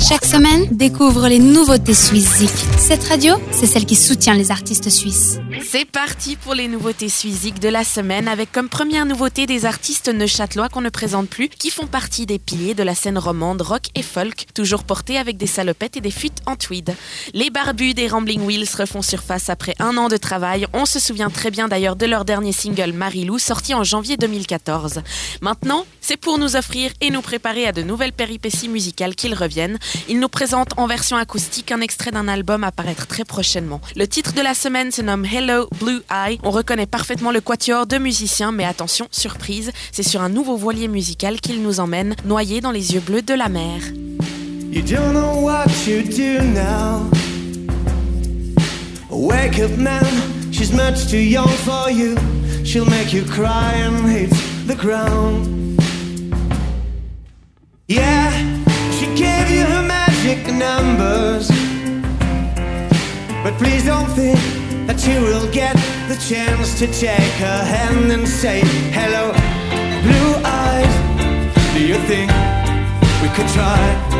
Chaque semaine, découvre les nouveautés suisses Cette radio, c'est celle qui soutient les artistes suisses. C'est parti pour les nouveautés suisses de la semaine avec comme première nouveauté des artistes neuchâtelois qu'on ne présente plus qui font partie des piliers de la scène romande rock et folk, toujours portés avec des salopettes et des fuites en tweed. Les barbus des Rambling Wheels refont surface après un an de travail. On se souvient très bien d'ailleurs de leur dernier single Marilou sorti en janvier 2014. Maintenant, c'est pour nous offrir et nous préparer à de nouvelles péripéties musicales qu'ils reviennent. Ils nous présentent en version acoustique un extrait d'un album à paraître très prochainement. Le titre de la semaine se nomme Hello Blue Eye. On reconnaît parfaitement le quatuor de musiciens, mais attention, surprise, c'est sur un nouveau voilier musical qu'ils nous emmènent, noyés dans les yeux bleus de la mer. Now. Wake up man, she's much too young for you. She'll make you cry and hit the ground. But please don't think that you will get the chance to take her hand and say, Hello, blue eyes. Do you think we could try?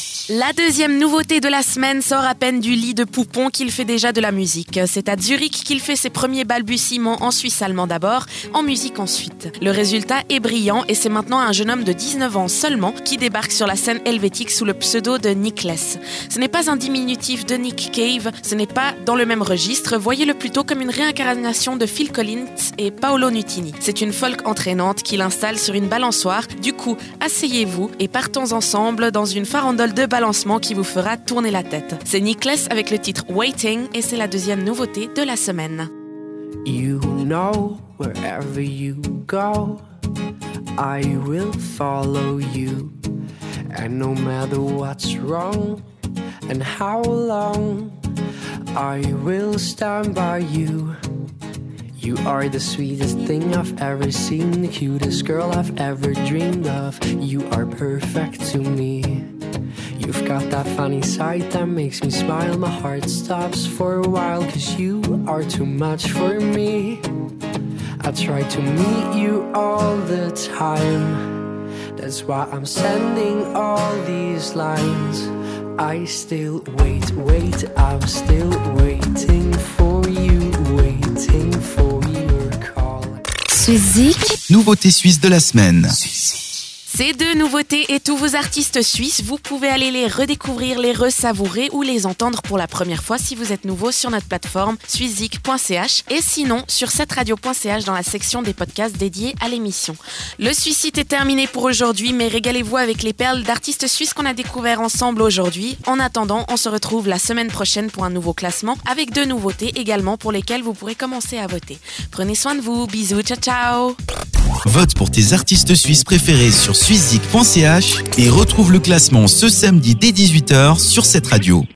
La deuxième nouveauté de la semaine sort à peine du lit de poupon qu'il fait déjà de la musique. C'est à Zurich qu'il fait ses premiers balbutiements en Suisse allemand d'abord, en musique ensuite. Le résultat est brillant et c'est maintenant un jeune homme de 19 ans seulement qui débarque sur la scène helvétique sous le pseudo de Niklas. Ce n'est pas un diminutif de Nick Cave, ce n'est pas dans le même registre, voyez-le plutôt comme une réincarnation de Phil Collins et Paolo Nutini. C'est une folk entraînante qui l'installe sur une balançoire, du coup asseyez-vous et partons ensemble dans une farandole de lancement qui vous fera tourner la tête. C'est Nicholas avec le titre Waiting et c'est la deuxième nouveauté de la semaine. You know wherever you go, I will follow you. And no matter what's wrong and how long, I will stand by you. You are the sweetest thing I've ever seen, the cutest girl I've ever dreamed of. You are perfect to me. You've got that funny side that makes me smile. My heart stops for a while, cause you are too much for me. I try to meet you all the time. That's why I'm sending all these lines. I still wait, wait, I'm still waiting for you, waiting for your call. Suizik. Nouveauté suisse de la semaine. Ces deux nouveautés et tous vos artistes suisses, vous pouvez aller les redécouvrir, les resavourer ou les entendre pour la première fois si vous êtes nouveau sur notre plateforme suizik.ch et sinon sur cette radio.ch dans la section des podcasts dédiés à l'émission. Le Suicide est terminé pour aujourd'hui, mais régalez-vous avec les perles d'artistes suisses qu'on a découvert ensemble aujourd'hui. En attendant, on se retrouve la semaine prochaine pour un nouveau classement avec deux nouveautés également pour lesquelles vous pourrez commencer à voter. Prenez soin de vous, bisous, ciao ciao Vote pour tes artistes suisses préférés sur suizik.ch et retrouve le classement ce samedi dès 18h sur cette radio.